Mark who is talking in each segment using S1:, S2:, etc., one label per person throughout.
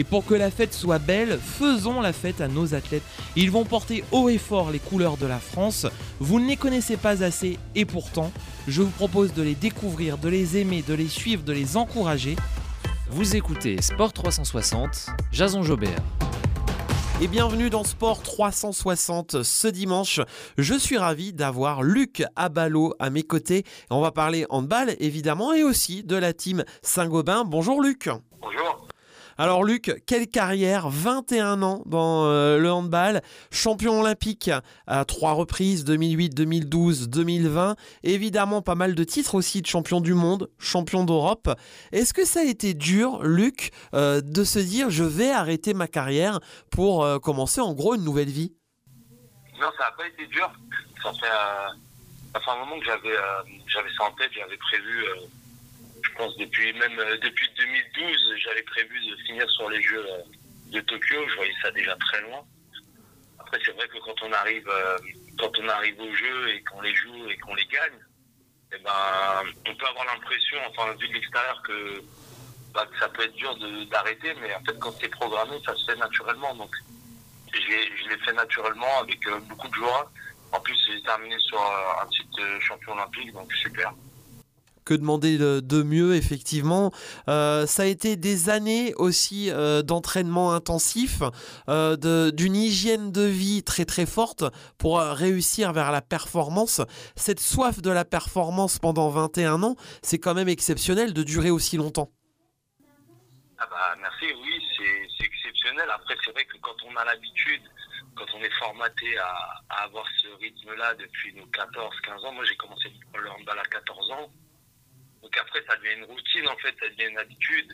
S1: Et pour que la fête soit belle, faisons la fête à nos athlètes. Ils vont porter haut et fort les couleurs de la France. Vous ne les connaissez pas assez et pourtant, je vous propose de les découvrir, de les aimer, de les suivre, de les encourager.
S2: Vous écoutez Sport 360, Jason Jobert.
S1: Et bienvenue dans Sport 360 ce dimanche. Je suis ravi d'avoir Luc Abalo à mes côtés. On va parler handball évidemment et aussi de la team Saint-Gobain. Bonjour Luc.
S3: Bonjour.
S1: Alors Luc, quelle carrière? 21 ans dans euh, le handball, champion olympique à trois reprises 2008, 2012, 2020, évidemment pas mal de titres aussi de champion du monde, champion d'Europe. Est-ce que ça a été dur Luc euh, de se dire je vais arrêter ma carrière pour euh, commencer en gros une nouvelle vie?
S3: Non, ça n'a pas été dur. Ça fait, un moment que j'avais j'avais ça en tête, j'avais prévu, depuis même euh, depuis 2012, j'avais prévu de finir sur les Jeux euh, de Tokyo. Je voyais ça déjà très loin. Après, c'est vrai que quand on arrive euh, quand on arrive aux Jeux et qu'on les joue et qu'on les gagne, eh ben, on peut avoir l'impression, enfin vu de l'extérieur, que, bah, ça peut être dur d'arrêter, mais en fait, quand c'est programmé, ça se fait naturellement. Donc, je l'ai fait naturellement avec beaucoup de joie. En plus, j'ai terminé sur un titre champion olympique, donc super.
S1: Que demander de, mieux, effectivement. Euh, ça a été des années aussi euh, d'entraînement intensif, euh, d'une hygiène de vie très très forte pour réussir vers la performance. Cette soif de la performance pendant 21 ans, c'est quand même exceptionnel de durer aussi longtemps.
S3: Ah bah merci, oui, c'est c'est exceptionnel. Après, c'est vrai que quand on a l'habitude, quand on est formaté à, à avoir ce rythme-là depuis nos 14-15 ans, moi j'ai commencé le handball à 14 ans. Donc après, ça devient une routine en fait, ça devient une habitude.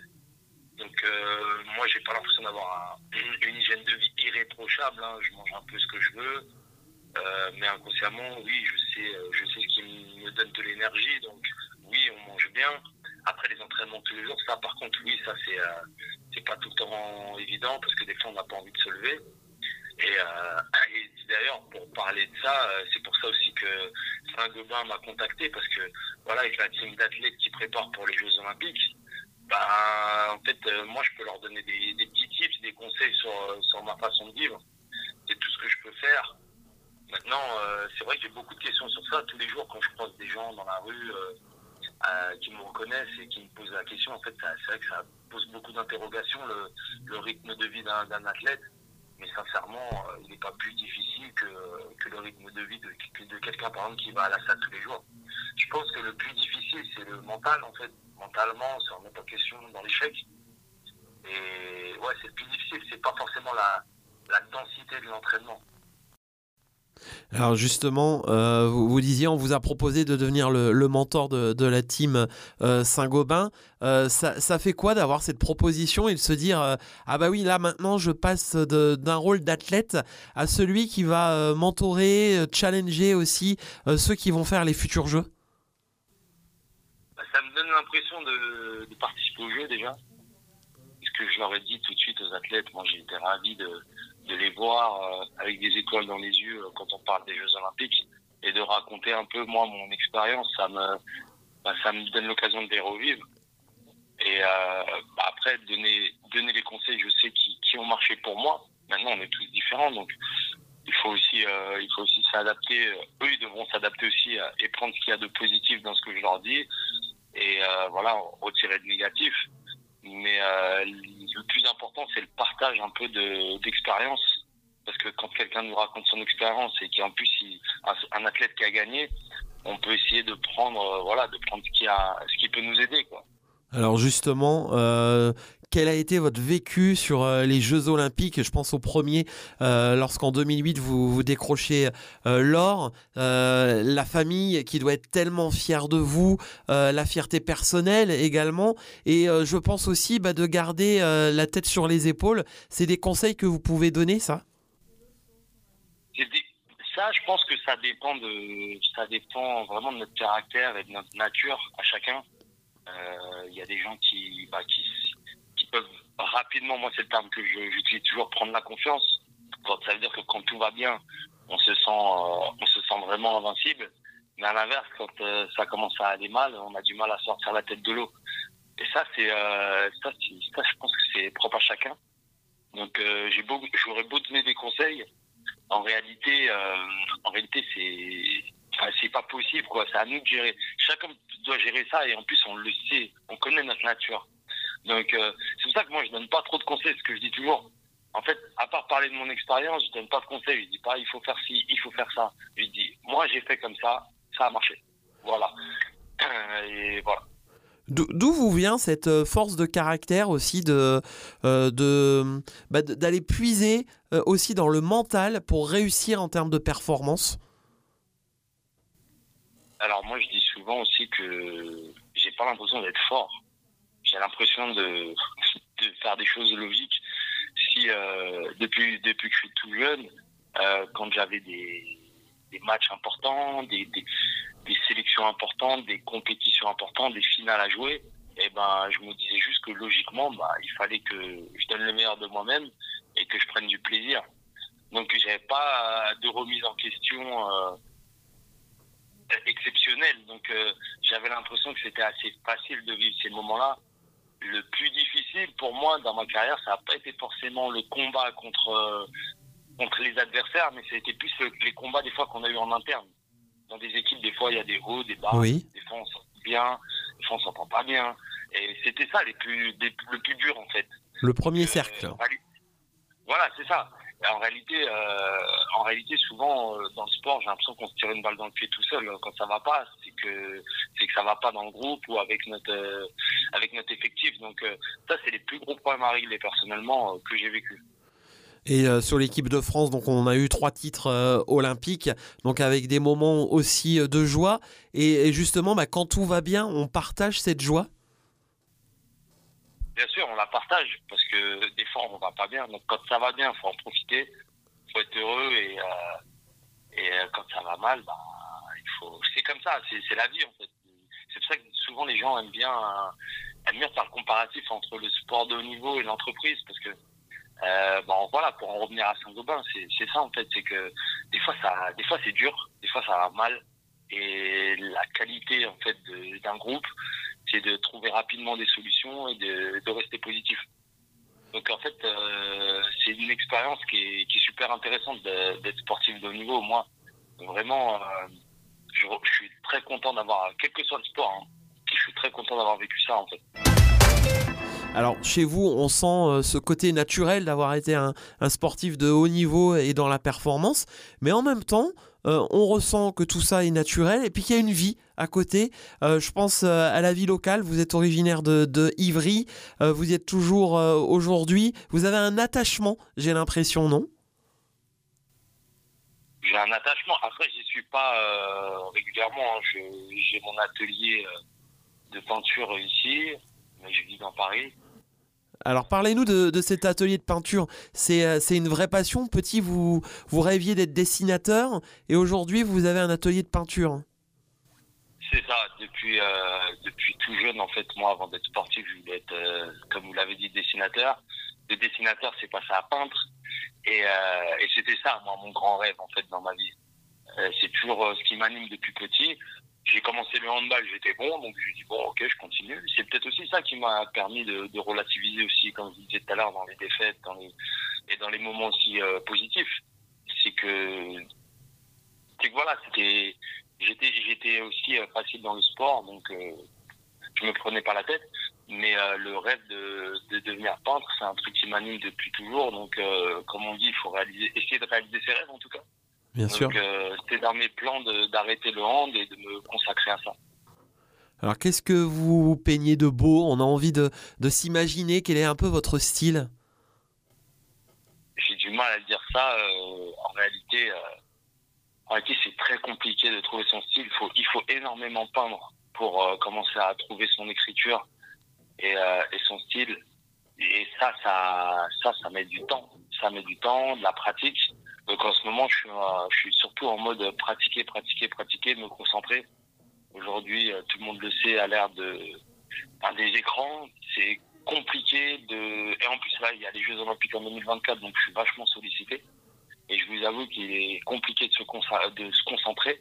S3: Donc euh, moi, j'ai pas l'impression d'avoir un- une hygiène de vie irréprochable. hein. Je mange un peu ce que je veux, Euh, mais inconsciemment, oui, je sais, euh, je sais ce qui me donne de l'énergie. Donc oui, on mange bien. Après les entraînements tous les jours, ça par contre, oui, ça c'est euh, c'est pas tout le temps évident parce que des fois on n'a pas envie de se lever. Et, euh, d'ailleurs, pour parler de ça, euh, c'est pour ça aussi que Saint-Gobain m'a contacté parce que voilà, avec la team d'athlètes qui prépare pour les Jeux Olympiques, bah en fait, euh, moi je peux leur donner des, petits tips, des conseils sur, euh, sur ma façon de vivre. C'est tout ce que je peux faire. Maintenant, euh, c'est vrai que j'ai beaucoup de questions sur ça tous les jours quand je croise des gens dans la rue. qui me reconnaissent et qui me posent la question. En fait, c'est vrai que ça pose beaucoup d'interrogations, le, rythme de vie d'un athlète. Mais sincèrement, il n'est pas plus difficile que, que le rythme de vie de, de quelqu'un, par exemple, qui va à la salle tous les jours. Je pense que le plus difficile, c'est le mental, en fait. Mentalement, ça remet pas question dans l'échec. Et ouais, c'est le plus difficile. C'est pas forcément la, la densité de l'entraînement.
S1: Alors justement, euh, vous, disiez, on vous a proposé de devenir le, mentor de, de la team euh, Saint-Gobain. Euh, ça, ça fait quoi d'avoir cette proposition et de se dire, ah bah oui, là maintenant je passe d'un rôle d'athlète à celui qui va mentorer, challenger aussi ceux qui vont faire les futurs jeux?
S3: Ça me donne l'impression de, participer au jeu déjà. Parce que je leur ai dit tout de suite aux athlètes, moi été ravi de, les voir euh, avec des étoiles dans les yeux euh, quand on parle des Jeux Olympiques et de raconter un peu moi mon expérience. Ça me, bah, ça me donne l'occasion de les revivre. Et euh, bah, après donner, donner les conseils, je sais qui, qui ont marché pour moi. Maintenant on est tous différents, donc il faut aussi, il faut aussi s'adapter. Eux, ils devront s'adapter aussi et prendre ce qu'il y a de positif dans ce que je leur dis et euh, voilà retirer de négatif. Mais euh, le plus important, c'est le partage un peu de d'expérience. Parce que quand quelqu'un nous raconte son expérience et qu'en plus il, un, athlète qui a gagné, on peut essayer de prendre euh, voilà de prendre ce qui a ce qui peut nous aider quoi.
S1: Alors justement, quel a été votre vécu sur euh, les Jeux Olympiques? Je pense au premier, euh, lorsqu'en 2008 vous, vous décrochez euh, l'or. La famille qui doit être tellement fière de vous, la fierté personnelle également. Et je pense aussi bah, de garder la tête sur les épaules. C'est des conseils que vous pouvez donner, ça?
S3: Ça, je pense que ça dépend de, ça dépend vraiment de notre caractère et de notre nature à chacun. Il y a des gens qui, bah, rapidement, moi c'est le terme que j'utilise toujours, prendre la confiance. Ça veut dire que quand tout va bien, on se sent, euh, on se sent vraiment invincible. Mais à l'inverse, quand euh, ça commence à aller mal, on a du mal à sortir la tête de l'eau. Et ça, c'est, euh, ça, je pense que c'est propre à chacun. Donc, j'aurais beau donner des conseils, en réalité, en réalité, c'est, c'est pas possible, quoi. C'est à nous de gérer. Chacun doit gérer ça, et en plus, on le sait, on connaît notre nature. Donc, euh, c'est pour ça que moi, je donne pas trop de conseils, ce que je dis toujours. En fait, à part parler de mon expérience, je donne pas de conseils. Je dis pas, il faut faire ci, il faut faire ça. Je dis, moi, j'ai fait comme ça, ça a marché. Voilà. Et voilà.
S1: D'où vous vient cette euh, force de caractère aussi de euh, de bah, d'aller puiser euh, aussi dans le mental pour réussir en termes de performance?
S3: Alors moi je dis souvent aussi que j'ai pas l'impression d'être fort. J'ai l'impression de, faire des choses logiques. Si euh, depuis depuis que je suis tout jeune, euh, quand j'avais des, des matchs importants, des, des, sélections importantes, des compétitions importantes, des finales à jouer, et ben je me disais juste que logiquement bah il fallait que je donne le meilleur de moi-même et que je prenne du plaisir. Donc j'avais pas de remise en question. euh, exceptionnel. Donc euh, j'avais l'impression que c'était assez facile de vivre ces moments-là. Le plus difficile pour moi dans ma carrière, ça n'a pas été forcément le combat contre euh, contre les adversaires, mais ça a été plus le- les combats des fois qu'on a eu en interne. Dans des équipes, des fois il y a des hauts, des bas.
S1: Oui.
S3: Des fois on s'entend bien, des fois on s'entend pas bien. Et c'était ça les plus, le plus dur en fait.
S1: Le premier
S3: Euh,
S1: cercle.
S3: Voilà, c'est ça. Et en réalité, euh, en réalité, souvent euh, dans le sport, j'ai l'impression qu'on se tire une balle dans le pied tout seul. Quand ça va pas, que c'est que ça va pas dans le groupe ou avec notre euh, avec notre effectif. Donc euh, ça, c'est les plus gros problèmes à régler personnellement euh, que j'ai vécu.
S1: Et euh, sur l'équipe de France, donc on a eu trois titres euh, olympiques, donc avec des moments aussi euh, de joie. Et, et justement, bah, quand tout va bien, on partage cette joie?
S3: Bien sûr, on la partage parce que des fois on va pas bien. Donc quand ça va bien, faut en profiter, faut être heureux et euh, et euh, quand ça va mal, bah comme ça, c'est la vie en fait. C'est pour ça que souvent les gens aiment bien euh, aiment bien faire le comparatif entre le sport de haut niveau et l'entreprise parce que euh, bon voilà pour en revenir à Saint-Gobain, c'est ça en fait, c'est que des fois fois c'est dur, des fois ça va mal et la qualité en fait d'un groupe c'est de trouver rapidement des solutions et de, rester positif. Donc en fait, euh, c'est une expérience qui est, super intéressante d'être sportif de haut niveau. Moi, vraiment, je, suis très content d'avoir, quel que soit sport, hein, je suis très content d'avoir vécu ça en fait.
S1: Alors chez vous, on sent euh, ce côté naturel d'avoir été un, sportif de haut niveau et dans la performance, mais en même temps, euh, on ressent que tout ça est naturel et puis qu'il y a une vie à côté. Euh, je pense à la vie locale. Vous êtes originaire de, de Ivry, vous y êtes toujours aujourd'hui. Vous avez un attachement, j'ai l'impression, non?
S3: J'ai un attachement. Après, j'y suis pas euh, régulièrement. hein. J'ai mon atelier euh, de peinture ici, mais je vis dans Paris.
S1: Alors parlez-nous de, de cet atelier de peinture. C'est euh, c'est une vraie passion. Petit, vous, vous rêviez d'être dessinateur et aujourd'hui vous avez un atelier de peinture.
S3: C'est ça, depuis, euh, depuis tout jeune, en fait, moi, avant d'être sportif, je voulais être, euh, comme vous l'avez dit, dessinateur. De dessinateur, c'est passé à peintre. Et, euh, et c'était ça, mon grand rêve, en fait, dans ma vie. Euh, c'est toujours euh, ce qui m'anime depuis petit. J'ai commencé le handball, j'étais bon, donc je dis bon, ok, je continue. C'est peut-être aussi ça qui m'a permis de, relativiser aussi, comme je disais tout à l'heure, dans les défaites et dans les moments aussi positifs. C'est que, c'est que voilà, j'étais, j'étais aussi facile dans le sport, donc je me prenais pas la tête. Mais euh, le rêve de, de devenir peintre, c'est un truc qui m'anime depuis toujours. Donc, euh, comme on dit, il faut réaliser, essayer de réaliser ses rêves en tout cas.
S1: Bien sûr.
S3: Donc, euh, c'était dans mes plans d'arrêter le hand et de me consacrer à ça.
S1: Alors qu'est-ce que vous peignez de beau? On a envie de, de s'imaginer quel est un peu votre style?
S3: J'ai du mal à dire ça. euh, en réalité, en réalité, c'est très compliqué de trouver son style. Il faut, il faut énormément peindre pour commencer à trouver son écriture et, euh, et son style. Et ça, ça, ça, ça met du temps. Ça met du temps, de la pratique. Donc en ce moment, je suis, euh, je suis surtout en mode pratiquer, pratiquer, pratiquer, me concentrer. Aujourd'hui, euh, tout le monde le sait, à l'ère de enfin, des écrans, c'est compliqué de. Et en plus là, il y a les Jeux Olympiques en 2024, donc je suis vachement sollicité. Et je vous avoue qu'il est compliqué de se, de se concentrer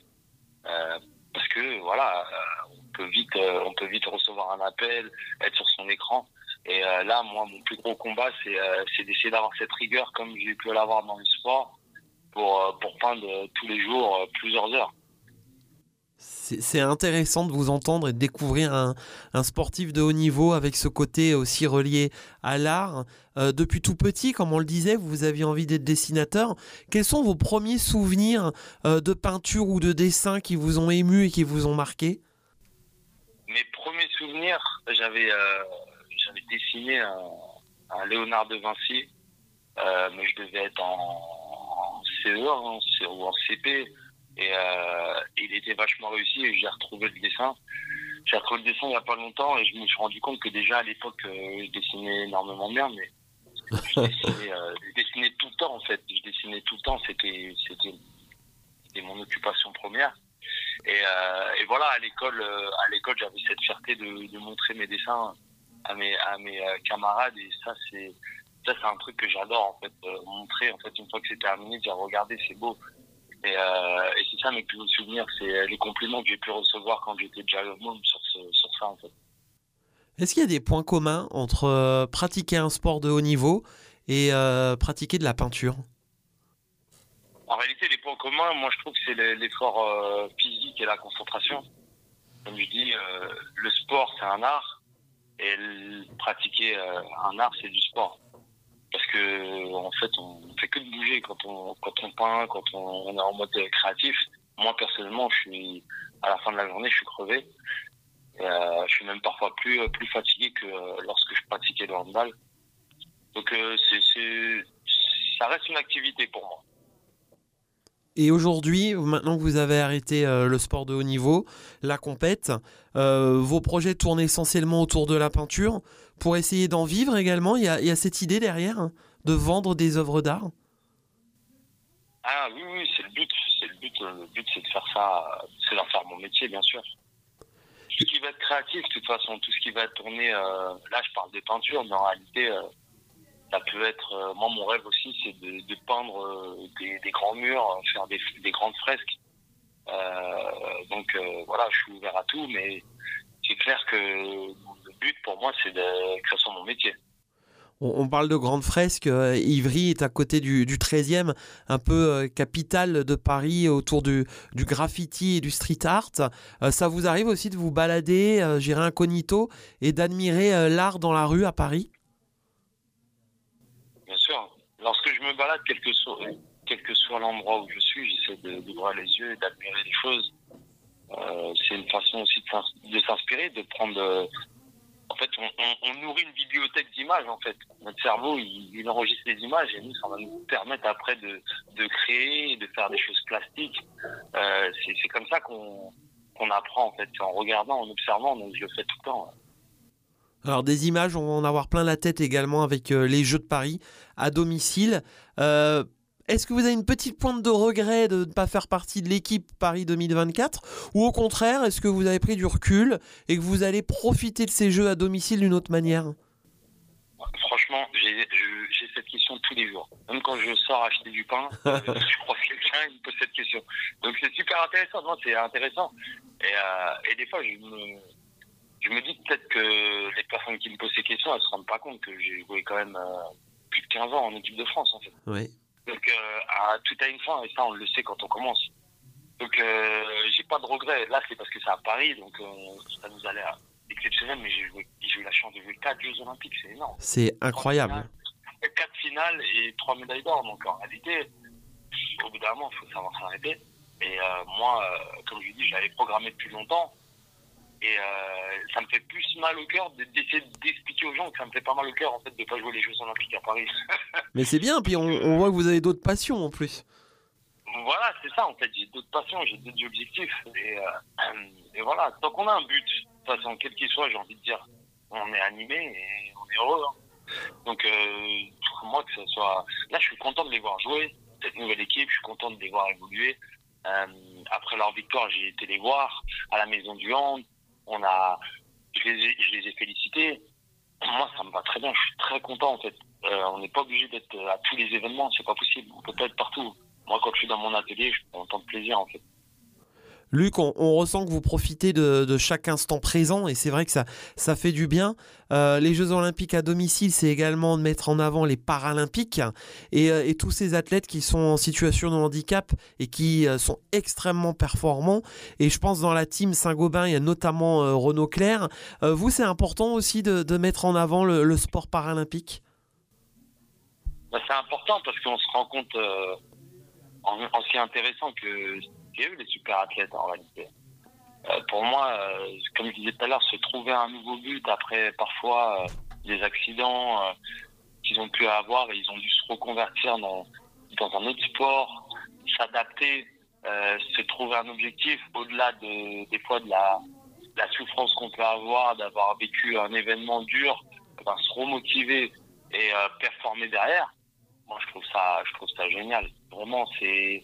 S3: euh, parce que voilà, euh, on peut vite, on peut vite recevoir un appel, être sur son écran. Et euh, là, moi, mon plus gros combat, c'est euh, c'est d'essayer d'avoir cette rigueur comme j'ai pu l'avoir dans le sport pour euh, peindre tous les jours plusieurs heures.
S1: C'est intéressant de vous entendre et de découvrir un, sportif de haut niveau avec ce côté aussi relié à l'art. Depuis tout petit, comme on le disait, vous aviez envie d'être dessinateur. Quels sont vos premiers souvenirs de peinture ou de dessin qui vous ont ému et qui vous ont marqué?
S3: Mes premiers souvenirs, j'avais euh, dessiné un, Léonard de Vinci, euh, mais je devais être en, en CE1 hein, C- ou en CP, et euh, il était vachement réussi et j'ai retrouvé le dessin. J'ai retrouvé le dessin il n'y a pas longtemps et je me suis rendu compte que déjà à l'époque, je dessinais énormément bien, mais je dessinais, je dessinais tout le temps en fait. Je dessinais tout le temps, c'était mon occupation première. Et, euh, et voilà, à l'école, euh, à l'école, j'avais cette fierté de, montrer mes dessins à mes, euh, camarades. Et ça, c'est, ça, c'est un truc que j'adore en fait, montrer. En fait, une fois que c'est terminé, dire regardez, c'est beau. Et, c'est ça mes plus beaux souvenirs, c'est les compliments que j'ai pu recevoir quand j'étais déjà monde sur, sur ça en fait.
S1: Est-ce qu'il y a des points communs entre pratiquer un sport de haut niveau et pratiquer de la peinture?
S3: En réalité, les points communs, moi, je trouve que c'est le- l'effort euh, physique et la concentration. Comme je dis, euh, le sport, c'est un art, et pratiquer euh, un art, c'est du sport. Parce que, en fait, on fait que de bouger quand on, quand on peint, quand on, est en mode créatif. Moi, personnellement, je suis, à la fin de la journée, je suis crevé. Euh, je suis même parfois plus, plus fatigué que lorsque je pratiquais le handball. Donc, euh, c'est, ça reste une activité pour moi.
S1: Et aujourd'hui, maintenant que vous avez arrêté euh, le sport de haut niveau, la compète, euh, vos projets tournent essentiellement autour de la peinture. Pour essayer d'en vivre également, il y a, cette idée derrière hein, de vendre des œuvres d'art?
S3: Ah oui, oui, c'est le but. C'est le but. c'est de faire ça, c'est d'en faire mon métier, bien sûr. Tout ce qui va être créatif, de toute façon, tout ce qui va tourné, euh, là, je parle de peinture, mais en réalité, ça peut être. euh, moi, mon rêve aussi, c'est de, peindre euh, des, grands murs, euh, faire des, des grandes fresques. Euh, donc voilà, je suis ouvert à tout, mais c'est clair que le but pour moi, c'est que ce soit mon métier.
S1: On, parle de grandes fresques. Ivry est à côté du, du 13e, un peu capitale de Paris autour du, du graffiti et du street art. Ça vous arrive aussi de vous balader, j'irai incognito, et d'admirer l'art dans la rue à Paris
S3: Bien sûr. Lorsque je me balade, quel que soit, quel que soit l'endroit où je suis, j'essaie d'ouvrir les yeux et d'admirer les choses. Euh, c'est une façon aussi de s'ins- de s'inspirer, de prendre. euh, en fait, on, nourrit une bibliothèque d'images. En fait, notre cerveau, il, enregistre les images et nous, ça va nous permettre après de, de créer, de faire des choses plastiques. Euh, c'est comme ça qu'on qu'on apprend en fait, en regardant, en observant. Donc, je le fais tout le temps.
S1: Alors des images, on va en avoir plein la tête également avec euh, les Jeux de Paris à domicile. Euh, Est-ce que vous avez une petite pointe de regret de ne pas faire partie de l'équipe Paris 2024 Ou au contraire, est-ce que vous avez pris du recul et que vous allez profiter de ces Jeux à domicile d'une autre manière?
S3: Franchement, j'ai cette question tous les jours. Même quand je sors acheter du pain, euh, je crois que quelqu'un me pose cette question. Donc c'est super intéressant. Non, c'est intéressant. Et, euh, et des fois, je me, je me dis peut-être que les personnes qui me posent ces questions, elles se rendent pas compte que j'ai joué quand même euh, plus de 15 ans en équipe de France, en fait.
S1: Oui.
S3: Donc euh, à- tout a une fin, et ça, on le sait quand on commence. Donc euh, j'ai pas de regrets. Là, c'est parce que c'est à Paris, donc euh, ça nous a l'air exceptionnel, mais j'ai eu la chance de jouer quatre Jeux Olympiques, c'est énorme.
S1: C'est incroyable.
S3: Quatre finales et trois médailles d'or. Donc en réalité, au bout d'un moment, il faut savoir s'arrêter. Et moi, comme je dis, j'avais programmé depuis longtemps. Et euh, ça me fait plus mal au cœur de- d'essayer d'expliquer aux gens que ça me fait pas mal au cœur en fait de pas jouer les Jeux Olympiques à Paris.
S1: Mais c'est bien, puis on, on voit que vous avez d'autres passions en plus.
S3: voilà, c'est ça en fait. J'ai d'autres passions, j'ai d'autres objectifs. Et, euh, et voilà, tant qu'on a un but, de toute façon, quel qu'il soit, j'ai envie de dire, on est animé et on est heureux. hein. Donc, euh, moi, que ce soit. Là, je suis content de les voir jouer. cette nouvelle équipe. Je suis content de les voir évoluer. Après leur victoire, j'ai été les voir à la Maison du Hand. On a, je les ai, je les ai félicités. Moi, ça me va très bien. Je suis très content en fait. Euh, on n'est pas obligé d'être à tous les événements. C'est pas possible. On peut pas être partout. Moi, quand je suis dans mon atelier, je prends autant de plaisir en fait.
S1: Luc, on, ressent que vous profitez de, chaque instant présent et c'est vrai que ça, ça fait du bien. Euh, les Jeux Olympiques à domicile, c'est également de mettre en avant les Paralympiques et, euh, tous ces athlètes qui sont en situation de handicap et qui euh, sont extrêmement performants. Et je pense dans la team Saint-Gobain, il y a notamment euh, Renaud Claire. Vous, c'est important aussi de, mettre en avant le, sport paralympique?
S3: Bah, c'est important parce qu'on se rend compte en, en intéressant que des super athlètes en réalité. Euh, pour moi, euh, comme je disais tout à l'heure, se trouver un nouveau but après parfois euh, des accidents qu'ils ont pu avoir et ils ont dû se reconvertir dans, dans un autre sport, s'adapter, se trouver un objectif au-delà de, des fois de la, la souffrance qu'on peut avoir, d'avoir vécu un événement dur, se remotiver et performer derrière. Moi, je trouve ça, je trouve ça génial. Vraiment, c'est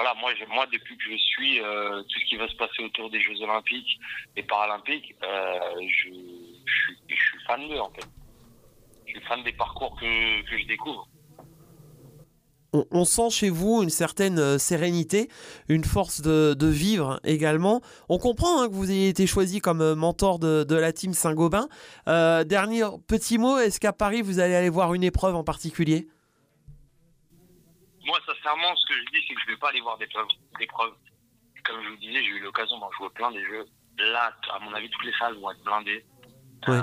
S3: voilà, moi, moi, depuis que je suis euh, tout ce qui va se passer autour des Jeux Olympiques et Paralympiques, euh, je, suis, fan d'eux en fait. Je suis fan des parcours que, que je découvre.
S1: on, sent chez vous une certaine euh, sérénité, une force de, vivre également. On comprend hein, que vous ayez été choisi comme mentor de, la team Saint-Gobain. Dernier petit mot, est-ce qu'à Paris vous allez aller voir une épreuve en particulier?
S3: Moi, sincèrement, ce que je dis, c'est que je vais pas aller voir des preuves. Des preuves. Comme je vous disais, j'ai eu l'occasion d'en jouer plein des jeux. Là, à mon avis, toutes les salles vont être blindées.
S1: Ouais.
S3: Euh,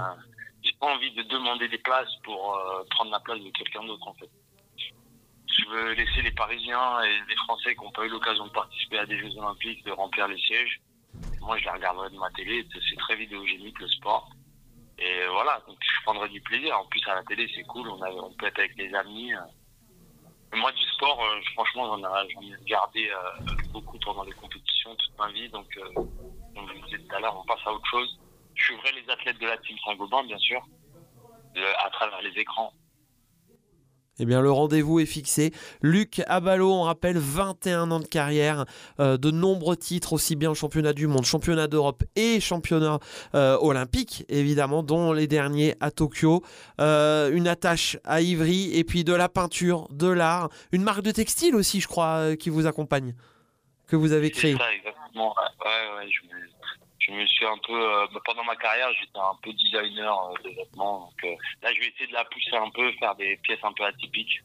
S3: j'ai pas envie de demander des places pour euh, prendre la place de quelqu'un d'autre, en fait. Je veux laisser les Parisiens et les Français qui n'ont pas eu l'occasion de participer à des Jeux Olympiques de remplir les sièges. Moi, je les regarderai de ma télé. C'est très vidéogénique, le sport. Et voilà, donc je prendrai du plaisir. En plus, à la télé, c'est cool. On, a, on peut être avec les amis. euh. Moi, du sport, euh, franchement, j'en ai, regardé euh, beaucoup pendant les compétitions toute ma vie. Donc, euh, comme je vous disais tout à l'heure, on passe à autre chose. Je suivrai les athlètes de la team Saint-Gobain, bien sûr, à travers les écrans.
S1: Eh bien, le rendez-vous est fixé. Luc Abalo, on rappelle 21 ans de carrière, euh, de nombreux titres, aussi bien championnat du monde, championnat d'Europe et championnat euh, olympique, évidemment, dont les derniers à Tokyo. Euh, une attache à Ivry et puis de la peinture, de l'art, une marque de textile aussi, je crois, qui vous accompagne, que vous avez créée.
S3: ça, exactement. Ouais, ouais, ouais, je, me, je me suis un peu... euh, bah, pendant ma carrière, j'étais un peu designer euh, de vêtements. Donc, euh, là, je vais essayer de la pousser un peu, faire des pièces un peu atypiques.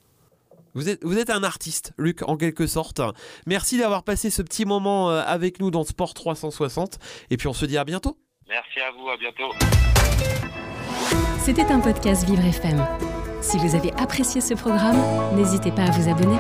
S1: Vous êtes, vous êtes un artiste, Luc, en quelque sorte. Merci d'avoir passé ce petit moment avec nous dans Sport 360. Et puis on se dit à bientôt.
S3: Merci à vous, à bientôt.
S4: C'était un podcast Vivre FM. Si vous avez apprécié ce programme, n'hésitez pas à vous abonner.